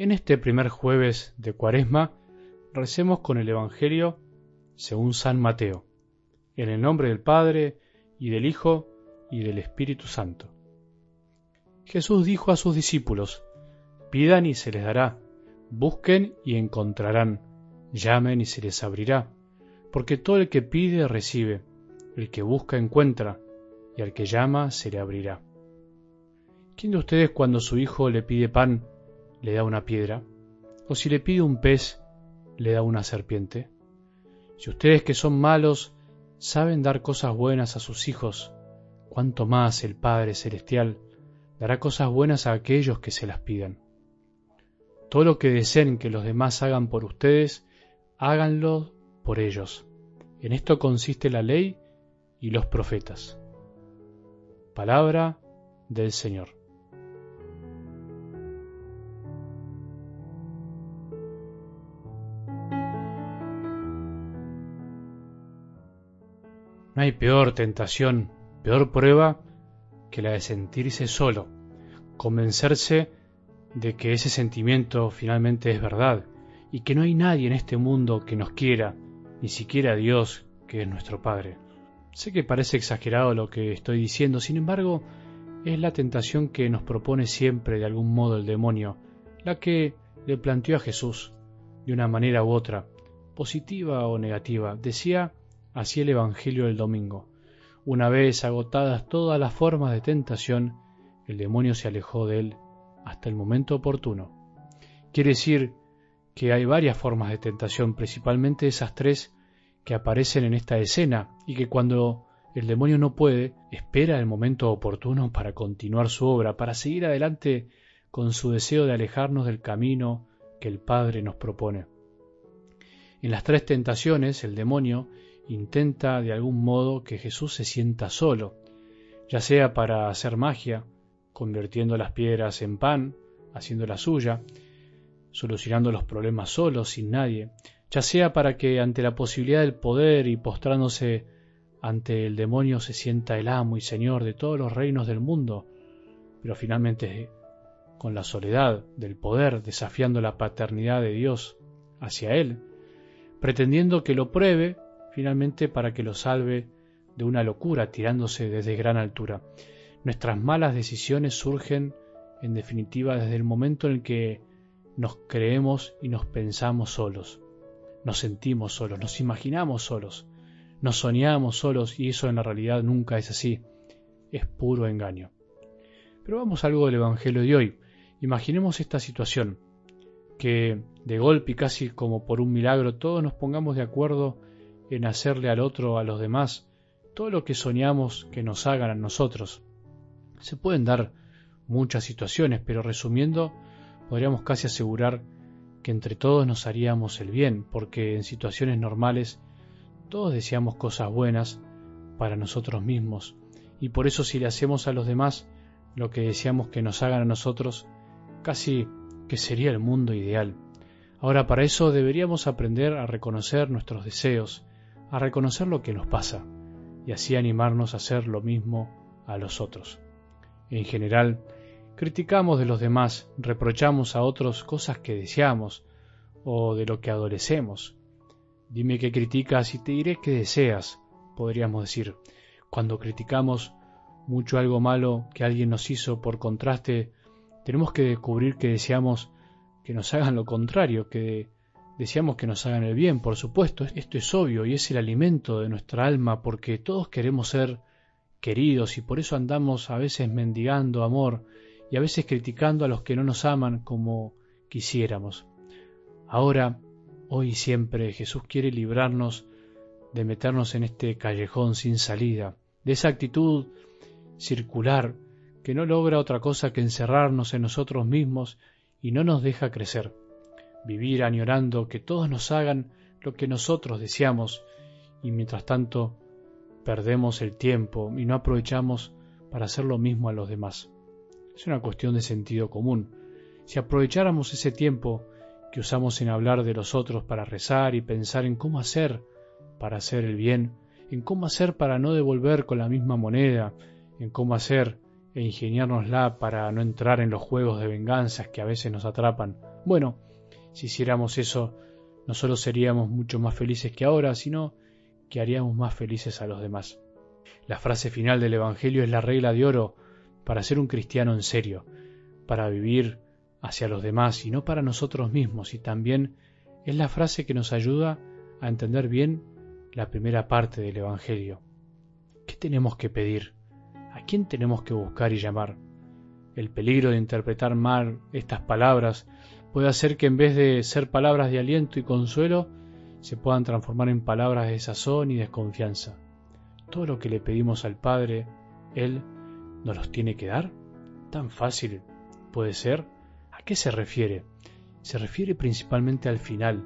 En este primer jueves de Cuaresma recemos con el Evangelio según San Mateo, en el nombre del Padre y del Hijo y del Espíritu Santo. Jesús dijo a sus discípulos, Pidan y se les dará, busquen y encontrarán, llamen y se les abrirá, porque todo el que pide recibe, el que busca encuentra, y al que llama se le abrirá. ¿Quién de ustedes cuando su hijo le pide pan le da una piedra? ¿O si le pide un pez le da una serpiente? Si ustedes que son malos saben dar cosas buenas a sus hijos, cuánto más el Padre Celestial dará cosas buenas a aquellos que se las pidan. Todo lo que deseen que los demás hagan por ustedes, háganlo por ellos. En esto consiste la ley y los profetas. Palabra del Señor. No hay peor tentación, peor prueba que la de sentirse solo, convencerse de que ese sentimiento finalmente es verdad y que no hay nadie en este mundo que nos quiera, ni siquiera Dios, que es nuestro Padre. Sé que parece exagerado lo que estoy diciendo, sin embargo, es la tentación que nos propone siempre de algún modo el demonio, la que le planteó a Jesús, de una manera u otra, positiva o negativa. Decía así el Evangelio del domingo. Una vez agotadas todas las formas de tentación, el demonio se alejó de él hasta el momento oportuno. Quiere decir que hay varias formas de tentación, principalmente esas tres que aparecen en esta escena y que cuando el demonio no puede, espera el momento oportuno para continuar su obra, para seguir adelante con su deseo de alejarnos del camino que el Padre nos propone. En las tres tentaciones, el demonio intenta de algún modo que Jesús se sienta solo, ya sea para hacer magia, convirtiendo las piedras en pan, haciendo la suya, solucionando los problemas solo, sin nadie, ya sea para que ante la posibilidad del poder y postrándose ante el demonio se sienta el amo y señor de todos los reinos del mundo, pero finalmente con la soledad del poder desafiando la paternidad de Dios hacia él, pretendiendo que lo pruebe finalmente para que lo salve de una locura tirándose desde gran altura. Nuestras malas decisiones surgen en definitiva desde el momento en que nos creemos y nos pensamos solos, nos sentimos solos, nos imaginamos solos, nos soñamos solos y eso en la realidad nunca es así, es puro engaño. Pero vamos a algo del Evangelio de hoy. Imaginemos esta situación, que de golpe y casi como por un milagro todos nos pongamos de acuerdo en hacerle al otro, a los demás, todo lo que soñamos que nos hagan a nosotros. Se pueden dar muchas situaciones, pero resumiendo, podríamos casi asegurar que entre todos nos haríamos el bien, porque en situaciones normales todos deseamos cosas buenas para nosotros mismos, y por eso si le hacemos a los demás lo que deseamos que nos hagan a nosotros, casi que sería el mundo ideal. Ahora para eso deberíamos aprender a reconocer nuestros deseos, a reconocer lo que nos pasa, y así animarnos a hacer lo mismo a los otros. En general, criticamos de los demás, reprochamos a otros cosas que deseamos o de lo que adolecemos. Dime qué criticas y te diré qué deseas, podríamos decir. Cuando criticamos mucho algo malo que alguien nos hizo, por contraste, tenemos que descubrir que deseamos que nos hagan lo contrario, que deseamos que nos hagan el bien, por supuesto, esto es obvio y es el alimento de nuestra alma porque todos queremos ser queridos y por eso andamos a veces mendigando amor y a veces criticando a los que no nos aman como quisiéramos. Ahora, hoy y siempre, Jesús quiere librarnos de meternos en este callejón sin salida, de esa actitud circular que no logra otra cosa que encerrarnos en nosotros mismos y no nos deja crecer. Vivir añorando que todos nos hagan lo que nosotros deseamos y mientras tanto perdemos el tiempo y no aprovechamos para hacer lo mismo a los demás. Es una cuestión de sentido común. Si aprovecháramos ese tiempo que usamos en hablar de los otros para rezar y pensar en cómo hacer para hacer el bien, en cómo hacer para no devolver con la misma moneda, en cómo hacer e ingeniárnosla para no entrar en los juegos de venganzas que a veces nos atrapan. Bueno, si hiciéramos eso, no solo seríamos mucho más felices que ahora, sino que haríamos más felices a los demás. La frase final del Evangelio es la regla de oro para ser un cristiano en serio, para vivir hacia los demás y no para nosotros mismos, y también es la frase que nos ayuda a entender bien la primera parte del Evangelio. ¿Qué tenemos que pedir? ¿A quién tenemos que buscar y llamar? El peligro de interpretar mal estas palabras puede hacer que en vez de ser palabras de aliento y consuelo, se puedan transformar en palabras de sazón y desconfianza. Todo lo que le pedimos al Padre, Él nos los tiene que dar. ¿Tan fácil puede ser? ¿A qué se refiere? Se refiere principalmente al final,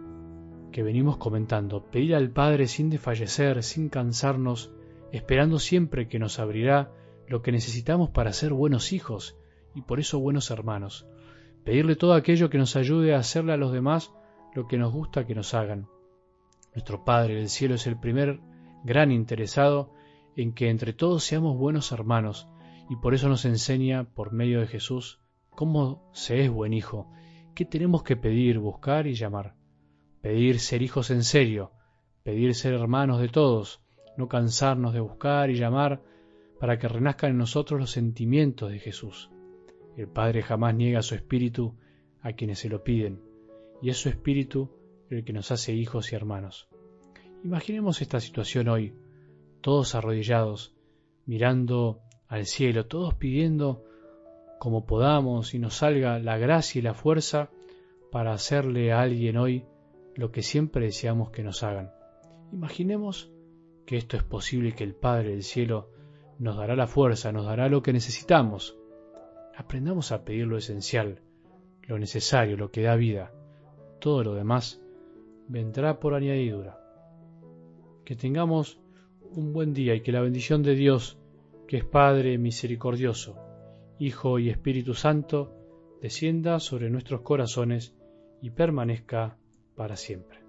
que venimos comentando, pedir al Padre sin desfallecer, sin cansarnos, esperando siempre que nos abrirá lo que necesitamos para ser buenos hijos y por eso buenos hermanos. Pedirle todo aquello que nos ayude a hacerle a los demás lo que nos gusta que nos hagan. Nuestro Padre del cielo es el primer gran interesado en que entre todos seamos buenos hermanos y por eso nos enseña por medio de Jesús cómo se es buen hijo, qué tenemos que pedir, buscar y llamar. Pedir ser hijos en serio, pedir ser hermanos de todos, no cansarnos de buscar y llamar para que renazcan en nosotros los sentimientos de Jesús. El Padre jamás niega su espíritu a quienes se lo piden, y es su espíritu el que nos hace hijos y hermanos. Imaginemos esta situación hoy, todos arrodillados, mirando al cielo, todos pidiendo como podamos y nos salga la gracia y la fuerza para hacerle a alguien hoy lo que siempre deseamos que nos hagan. Imaginemos que esto es posible que el Padre del cielo nos dará la fuerza, nos dará lo que necesitamos. Aprendamos a pedir lo esencial, lo necesario, lo que da vida. Todo lo demás vendrá por añadidura. Que tengamos un buen día y que la bendición de Dios, que es Padre misericordioso, Hijo y Espíritu Santo, descienda sobre nuestros corazones y permanezca para siempre.